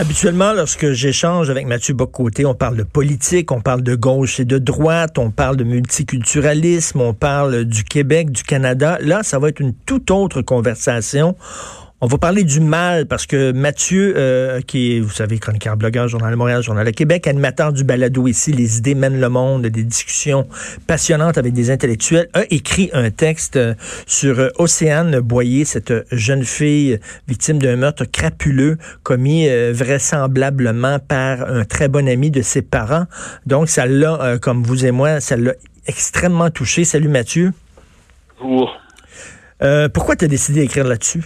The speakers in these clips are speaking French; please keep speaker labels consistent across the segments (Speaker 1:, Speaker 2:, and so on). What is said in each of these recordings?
Speaker 1: Habituellement, lorsque j'échange avec Mathieu Bocoté, on parle de politique, on parle de gauche et de droite, on parle de multiculturalisme, on parle du Québec, du Canada. Là, ça va être une toute autre conversation. On va parler du mal parce que Mathieu, euh, qui est, vous savez, chroniqueur, blogueur, Journal de Montréal, Journal de Québec, animateur du balado ici, Les idées mènent le monde, des discussions passionnantes avec des intellectuels, a écrit un texte euh, sur euh, Océane Boyer, cette jeune fille victime d'un meurtre crapuleux commis vraisemblablement par un très bon ami de ses parents. Donc, ça l'a, comme vous et moi, ça l'a extrêmement touché. Salut Mathieu.
Speaker 2: Bonjour.
Speaker 1: pourquoi tu as décidé d'écrire là-dessus?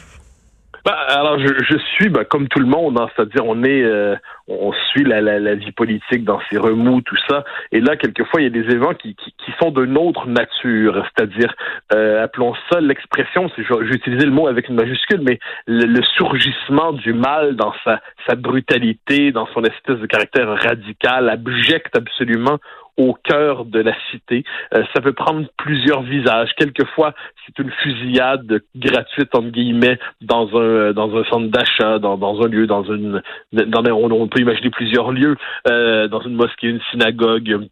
Speaker 2: Bah, alors je, suis bah, comme tout le monde, hein, c'est-à-dire on est, euh, on suit la, la, la, vie politique dans ses remous, tout ça, et là quelquefois il y a des événements qui, qui, qui sont d'une autre nature, c'est-à-dire euh, appelons ça l'expression, j'ai utilisé le mot avec une majuscule, mais le, le, surgissement du mal dans sa, sa brutalité, dans son espèce de caractère radical, abject absolument au cœur de la cité. Euh, ça peut prendre plusieurs visages. Quelquefois, c'est une fusillade gratuite entre guillemets dans un dans un centre d'achat, dans, dans un lieu, dans une dans on, on peut imaginer plusieurs lieux, euh, dans une mosquée, une synagogue,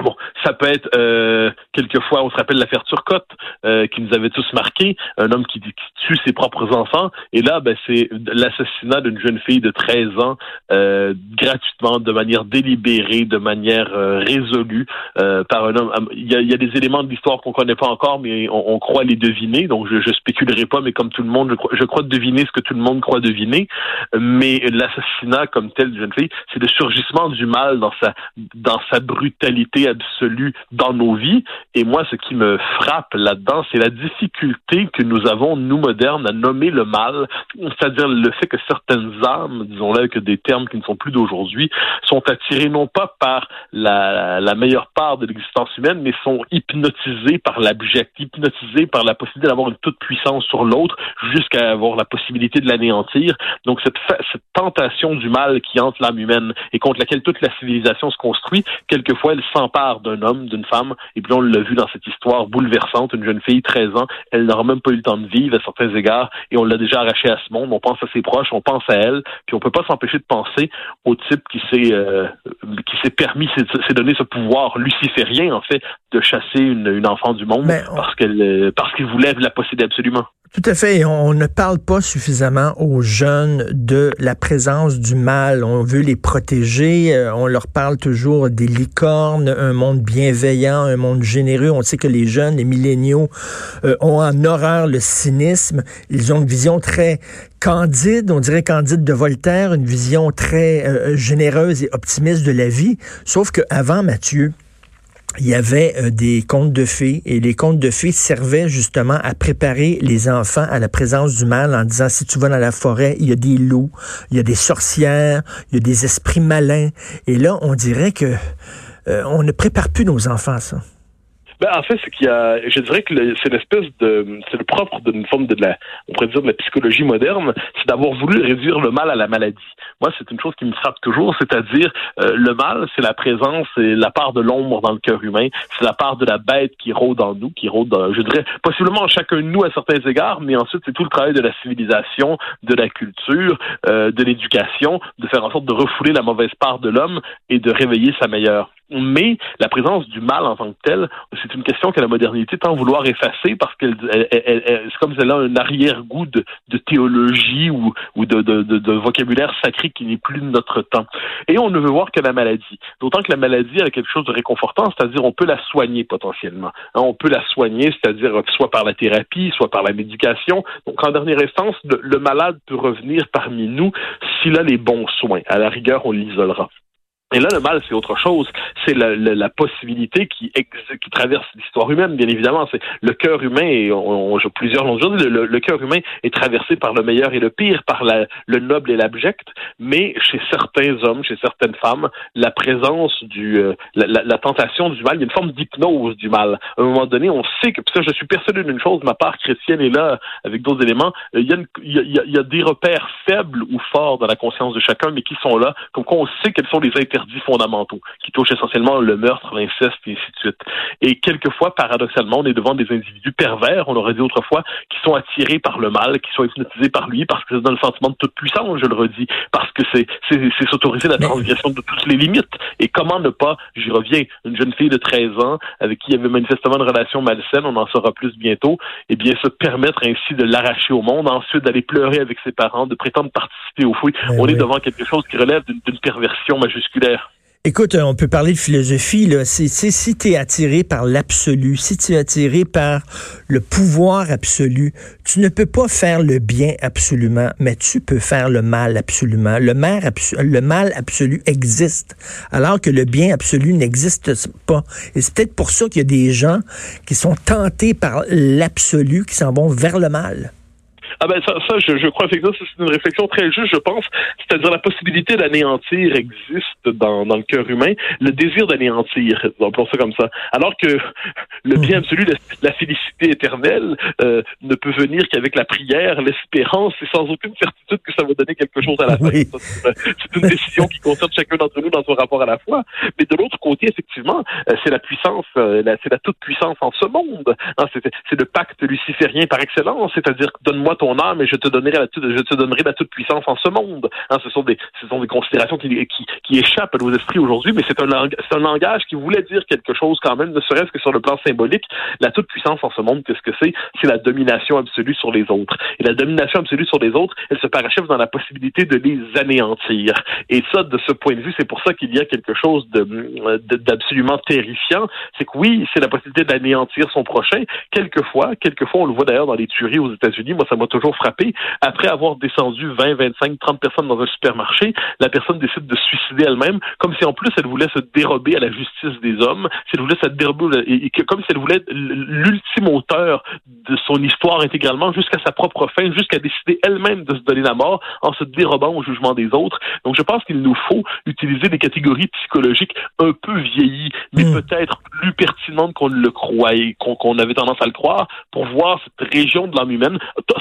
Speaker 2: Bon, ça peut être euh, quelquefois, on se rappelle l'affaire Turcotte euh, qui nous avait tous marqué, un homme qui, qui tue ses propres enfants, et là, ben, c'est l'assassinat d'une jeune fille de 13 ans euh, gratuitement, de manière délibérée, de manière euh, résolue euh, par un homme. Il y, a, il y a des éléments de l'histoire qu'on connaît pas encore, mais on, on, croit les deviner. Donc, je, je spéculerai pas, mais comme tout le monde, je crois, je crois deviner ce que tout le monde croit deviner. Mais l'assassinat comme tel d'une jeune fille, c'est le surgissement du mal dans sa dans sa brutalité absolue dans nos vies. Et moi, ce qui me frappe là-dedans, c'est la difficulté que nous avons, nous modernes, à nommer le mal, c'est-à-dire le fait que certaines âmes, disons-le avec des termes qui ne sont plus d'aujourd'hui, sont attirées non pas par la, la meilleure part de l'existence humaine, mais sont hypnotisées par l'abject, hypnotisées par la possibilité d'avoir une toute puissance sur l'autre jusqu'à avoir la possibilité de l'anéantir. Donc cette, cette tentation du mal qui hante l'âme humaine et contre laquelle toute la civilisation se construit, quelquefois elle s'en part d'un homme, d'une femme, et puis on l'a vu dans cette histoire bouleversante, une jeune fille, 13 ans, elle n'aura même pas eu le temps de vivre à certains égards, et on l'a déjà arrachée à ce monde, on pense à ses proches, on pense à elle, puis on peut pas s'empêcher de penser au type qui s'est euh, qui s'est permis, s'est donné ce pouvoir luciférien, en fait, de chasser une, une enfant du monde, parce qu'elle euh, parce qu'il voulait la posséder absolument.
Speaker 1: Tout à fait. On ne parle pas suffisamment aux jeunes de la présence du mal. On veut les protéger. Euh, on leur parle toujours des licornes, un monde bienveillant, un monde généreux. On sait que les jeunes, les milléniaux, euh, ont en horreur le cynisme. Ils ont une vision très candide, on dirait candide de Voltaire, une vision très euh, généreuse et optimiste de la vie. Sauf qu'avant, Mathieu, il y avait euh, des contes de fées et les contes de fées servaient justement à préparer les enfants à la présence du mal en disant si tu vas dans la forêt, il y a des loups, il y a des sorcières, il y a des esprits malins. Et là, on dirait que euh, on ne prépare plus nos enfants à ça.
Speaker 2: Ben, en fait, c'est qu'il y a, je dirais que c'est l'espèce de, c'est le propre d'une forme de la, on pourrait dire de la psychologie moderne, c'est d'avoir voulu réduire le mal à la maladie. Moi, c'est une chose qui me frappe toujours, c'est-à-dire euh, le mal, c'est la présence, c'est la part de l'ombre dans le cœur humain, c'est la part de la bête qui rôde en nous, qui rôde, dans, je dirais, possiblement en chacun de nous à certains égards, mais ensuite c'est tout le travail de la civilisation, de la culture, euh, de l'éducation, de faire en sorte de refouler la mauvaise part de l'homme et de réveiller sa meilleure mais la présence du mal en tant que tel, c'est une question que la modernité tend à vouloir effacer parce que c'est comme si elle a un arrière-goût de, théologie ou, ou de, de, vocabulaire sacré qui n'est plus de notre temps. Et on ne veut voir que la maladie. D'autant que la maladie a quelque chose de réconfortant, c'est-à-dire on peut la soigner potentiellement. Hein, on peut la soigner, c'est-à-dire soit par la thérapie, soit par la médication. Donc en dernière instance, le malade peut revenir parmi nous s'il a les bons soins. À la rigueur, on l'isolera. Et là, le mal, c'est autre chose. C'est la, la, possibilité qui, qui traverse l'histoire humaine, bien évidemment. C'est le cœur humain, et on, on, plusieurs l'ont dit, le, le, cœur humain est traversé par le meilleur et le pire, par la, le noble et l'abject. Mais chez certains hommes, chez certaines femmes, la présence du, euh, la, la, tentation du mal, il y a une forme d'hypnose du mal. À un moment donné, on sait que, ça, je suis persuadé d'une chose, ma part chrétienne est là avec d'autres éléments. Il y, a il, y a, il y a des repères faibles ou forts dans la conscience de chacun, mais qui sont là, comme quoi on sait quels sont les intérêts fondamentaux qui touchent essentiellement le meurtre, l'inceste et ainsi de suite. Et quelquefois, paradoxalement, on est devant des individus pervers, on l'aurait dit autrefois, qui sont attirés par le mal, qui sont hypnotisés par lui parce que c'est dans le sentiment de toute puissance, je le redis, parce que c'est c'est s'autoriser la transgression de toutes les limites. Et comment ne pas, j'y reviens, une jeune fille de 13 ans avec qui il y avait manifestement une relation malsaine, on en saura plus bientôt, et eh bien se permettre ainsi de l'arracher au monde, ensuite d'aller pleurer avec ses parents, de prétendre participer au fouilles. Ben on est devant quelque chose qui relève d'une perversion majusculaire.
Speaker 1: Écoute, on peut parler de philosophie. Là. Si tu es attiré par l'absolu, si tu es attiré par le pouvoir absolu, tu ne peux pas faire le bien absolument, mais tu peux faire le mal absolument. Le mal, le mal absolu existe, alors que le bien absolu n'existe pas. Et c'est peut-être pour ça qu'il y a des gens qui sont tentés par l'absolu, qui s'en vont vers le mal.
Speaker 2: Ah ben ça, ça je, je crois effectivement que c'est une réflexion très juste, je pense. C'est-à-dire la possibilité d'anéantir existe dans, dans le cœur humain, le désir d'anéantir, appelons ça comme ça. Alors que le bien mhm. absolu, la, félicité éternelle, euh, ne peut venir qu'avec la prière, l'espérance, et sans aucune certitude que ça va donner quelque chose à la fin. C'est une décision qui concerne chacun d'entre nous dans son rapport à la foi. Mais de l'autre côté, effectivement, euh, c'est la puissance, euh, c'est la toute puissance en ce monde. Hein, c'est le pacte luciférien par excellence, c'est-à-dire donne-moi ton et je te donnerai la toute, puissance en ce monde. Hein, ce sont des, considérations qui, échappent à nos esprits aujourd'hui, mais c'est un, langage qui voulait dire quelque chose quand même, ne serait-ce que sur le plan symbolique. La toute puissance en ce monde, qu'est-ce que c'est? C'est la domination absolue sur les autres. Et la domination absolue sur les autres, elle se parachève dans la possibilité de les anéantir. Et ça, de ce point de vue, c'est pour ça qu'il y a quelque chose d'absolument terrifiant. C'est que oui, c'est la possibilité d'anéantir son prochain. Quelquefois, quelquefois, on le voit d'ailleurs dans les tueries aux États-Unis. Moi, ça m'a toujours frappé. Après avoir descendu 20, 25, 30 personnes dans un supermarché, la personne décide de se suicider elle-même, comme si en plus elle voulait se dérober à la justice des hommes, si elle voulait se dérober, et, comme si elle voulait l'ultime auteur de son histoire intégralement jusqu'à sa propre fin, jusqu'à décider elle-même de se donner la mort en se dérobant au jugement des autres. Donc je pense qu'il nous faut utiliser des catégories psychologiques un peu vieillies, mais hmm. peut-être plus pertinentes qu'on le croyait, qu'on avait tendance à le croire, pour voir cette région de l'âme humaine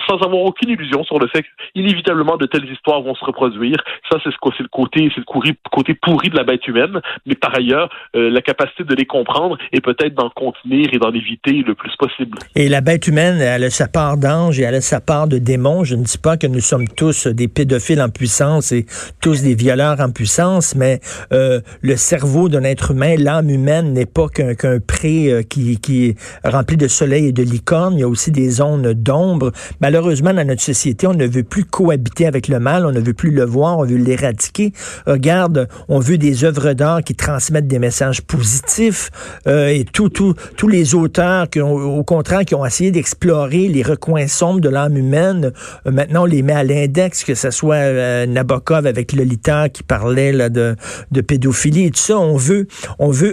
Speaker 2: sans avoir aucune illusion sur le fait qu'inévitablement de telles histoires vont se reproduire. Ça, c'est ce, le côté, c'est le côté pourri de la bête humaine. Mais par ailleurs, euh, la capacité de les comprendre et peut-être d'en contenir et d'en éviter le plus possible.
Speaker 1: Et la bête humaine, elle a sa part d'ange et elle a sa part de démon. Je ne dis pas que nous sommes tous des pédophiles en puissance et tous des violeurs en puissance, mais euh, le cerveau d'un être humain, l'âme humaine n'est pas qu'un pré euh, qui, qui est rempli de soleil et de licorne. Il y a aussi des zones d'ombre. Malheureusement, dans notre société, on ne veut plus cohabiter avec le mal, on ne veut plus le voir, on veut l'éradiquer. Regarde, on veut des œuvres d'art qui transmettent des messages positifs euh, et tous les auteurs qui ont, au contraire, qui ont essayé d'explorer les recoins sombres de l'âme humaine, euh, maintenant on les met à l'index, que ce soit euh, Nabokov avec Lolita qui parlait de, pédophilie et tout ça. On veut,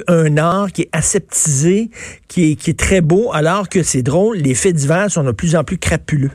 Speaker 1: un art qui est aseptisé, qui est très beau, alors que c'est drôle, les faits divers sont de plus en plus crapuleux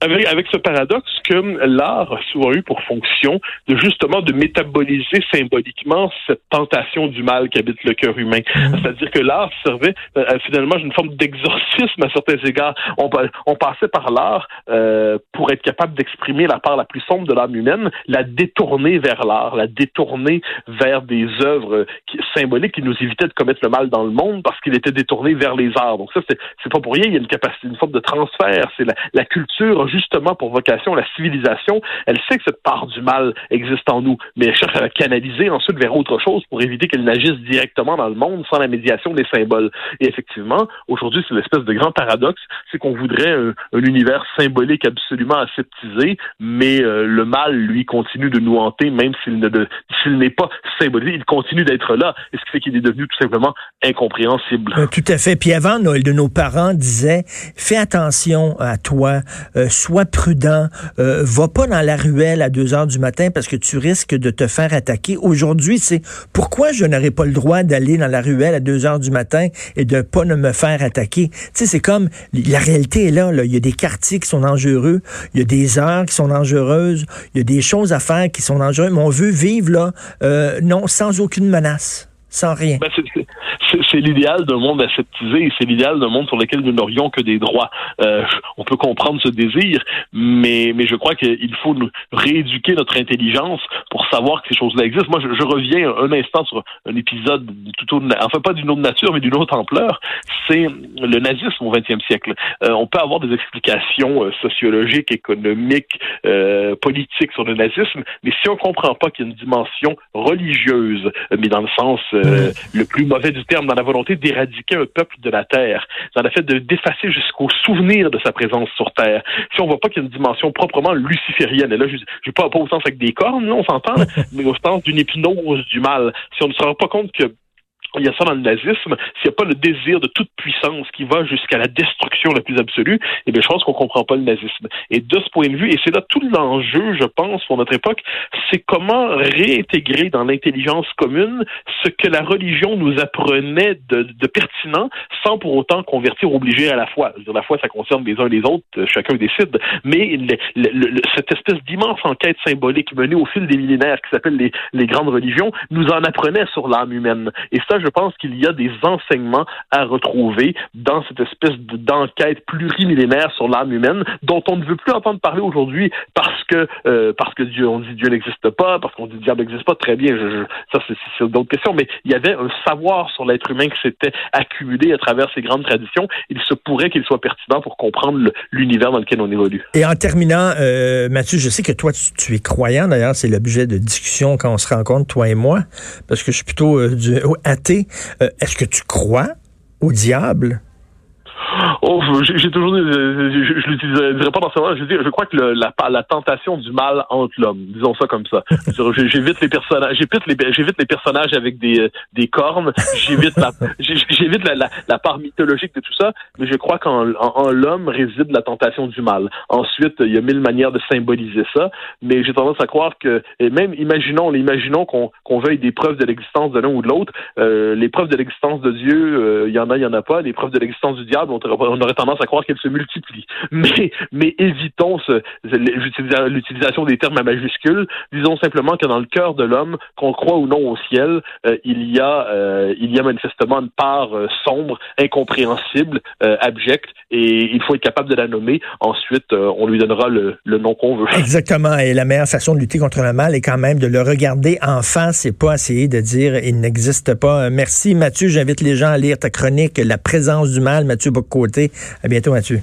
Speaker 2: avec, avec ce paradoxe que l'art a souvent eu pour fonction de justement de métaboliser symboliquement cette tentation du mal qui habite le cœur humain. Mhm. C'est-à-dire que l'art servait euh, finalement une forme d'exorcisme à certains égards. On, on passait par l'art euh, pour être capable d'exprimer la part la plus sombre de l'âme humaine, la détourner vers l'art, la détourner vers des œuvres qui, symboliques qui nous évitaient de commettre le mal dans le monde parce qu'il était détourné vers les arts. Donc ça, c'est pas pour rien. Il y a une capacité, une forme de transfert. C'est la, la culture justement pour vocation la civilisation. Elle sait que cette part du mal existe en nous, mais elle cherche à la canaliser ensuite vers autre chose pour éviter qu'elle n'agisse directement dans le monde sans la médiation des symboles. Et effectivement, aujourd'hui, c'est l'espèce de grand paradoxe, c'est qu'on voudrait un, univers symbolique absolument aseptisé, mais euh, le mal, lui, continue de nous hanter, même s'il ne s'il n'est pas symbolisé, il continue d'être là, et ce qui fait qu'il est devenu tout simplement incompréhensible.
Speaker 1: Euh, tout à fait. Puis avant, Noël de nos parents disait, fais attention à toi, euh, sois prudent, euh, va pas dans la ruelle à 2 heures du matin parce que tu risques de te faire attaquer. Aujourd'hui, c'est pourquoi je n'aurais pas le droit d'aller dans la ruelle à 2 heures du matin et de pas me faire attaquer? Tu sais, c'est comme la réalité est là, là. Il y a des quartiers qui sont dangereux, il y a des heures qui sont dangereuses, il y a des choses à faire qui sont dangereuses, mais on veut vivre là, euh, non, sans aucune menace
Speaker 2: Ben, c'est l'idéal d'un monde aseptisé, c'est l'idéal d'un monde sur lequel nous n'aurions que des droits. Euh, on peut comprendre ce désir, mais, je crois qu'il faut rééduquer notre intelligence pour savoir que ces choses-là existent. Moi, je, reviens un instant sur un épisode tout autre, enfin pas d'une autre nature, mais d'une autre ampleur. C'est le nazisme au XXe siècle. Euh, on peut avoir des explications euh, sociologiques, économiques, politiques sur le nazisme, mais si on comprend pas qu'il y a une dimension religieuse, mais dans le sens le plus mauvais du terme, dans la volonté d'éradiquer un peuple de la Terre, dans le fait de d'effacer jusqu'au souvenir de sa présence sur Terre. Si on voit pas qu'il y a une dimension proprement luciférienne, et là, je, je pas, pas au sens avec des cornes, là, on s'entend, mais au sens d'une hypnose du mal. Si on ne se rend pas compte que il y a ça dans le nazisme, s'il n'y a pas le désir de toute puissance qui va jusqu'à la destruction la plus absolue, eh bien, je pense qu'on comprend pas le nazisme. Et de ce point de vue, et c'est là tout l'enjeu, je pense, pour notre époque, c'est comment réintégrer dans l'intelligence commune ce que la religion nous apprenait de, pertinent, sans pour autant convertir, obliger à la foi. Je la foi, ça concerne les uns et les autres, euh, chacun décide, mais cette espèce d'immense enquête symbolique menée au fil des millénaires qui s'appelle les, les grandes religions, nous en apprenait sur l'âme humaine. Et ça, je pense qu'il y a des enseignements à retrouver dans cette espèce d'enquête plurimillénaire sur l'âme humaine dont on ne veut plus entendre parler aujourd'hui parce que euh, parce que Dieu, on dit Dieu n'existe pas, parce qu'on dit diable n'existe pas. Très bien, je, ça c'est d'autres questions, mais il y avait un savoir sur l'être humain qui s'était accumulé à travers ces grandes traditions. Il se pourrait qu'il soit pertinent pour comprendre l'univers dans lequel on évolue.
Speaker 1: Et en terminant, euh, Mathieu, je sais que toi tu, es croyant. D'ailleurs, c'est l'objet de discussion quand on se rencontre toi et moi, parce que je suis plutôt euh, du, euh, est-ce que tu crois au diable?
Speaker 2: Oh, j'ai toujours dit, je, je, l'utiliserai pas dans ce moment. Je, je crois que le, la, la tentation du mal entre l'homme, disons ça comme ça. J'évite les personnages, j'évite les, j'évite les personnages avec des, des cornes. J'évite la, j'évite la, la, part mythologique de tout ça. Mais je crois qu'en en, l'homme réside la tentation du mal. Ensuite, il y a mille manières de symboliser ça. Mais j'ai tendance à croire que, et même imaginons, imaginons qu'on qu'on veuille des preuves de l'existence de l'un ou de l'autre. Euh, les preuves de l'existence de Dieu, euh, il y en a, il y en a pas. Les preuves de l'existence du diable, on on aurait tendance à croire qu'elle se multiplie. Mais, mais évitons l'utilisation des termes à majuscules. Disons simplement que dans le cœur de l'homme, qu'on croit ou non au ciel, euh, il y a, euh, il y a manifestement une part euh, sombre, incompréhensible, abjecte, et il faut être capable de la nommer. Ensuite, on lui donnera le, le nom qu'on veut.
Speaker 1: Exactement. Et la meilleure façon de lutter contre le mal est quand même de le regarder en face et pas essayer de dire il n'existe pas. Merci Mathieu. J'invite les gens à lire ta chronique La présence du mal, Mathieu Boccoté. À bientôt, Mathieu.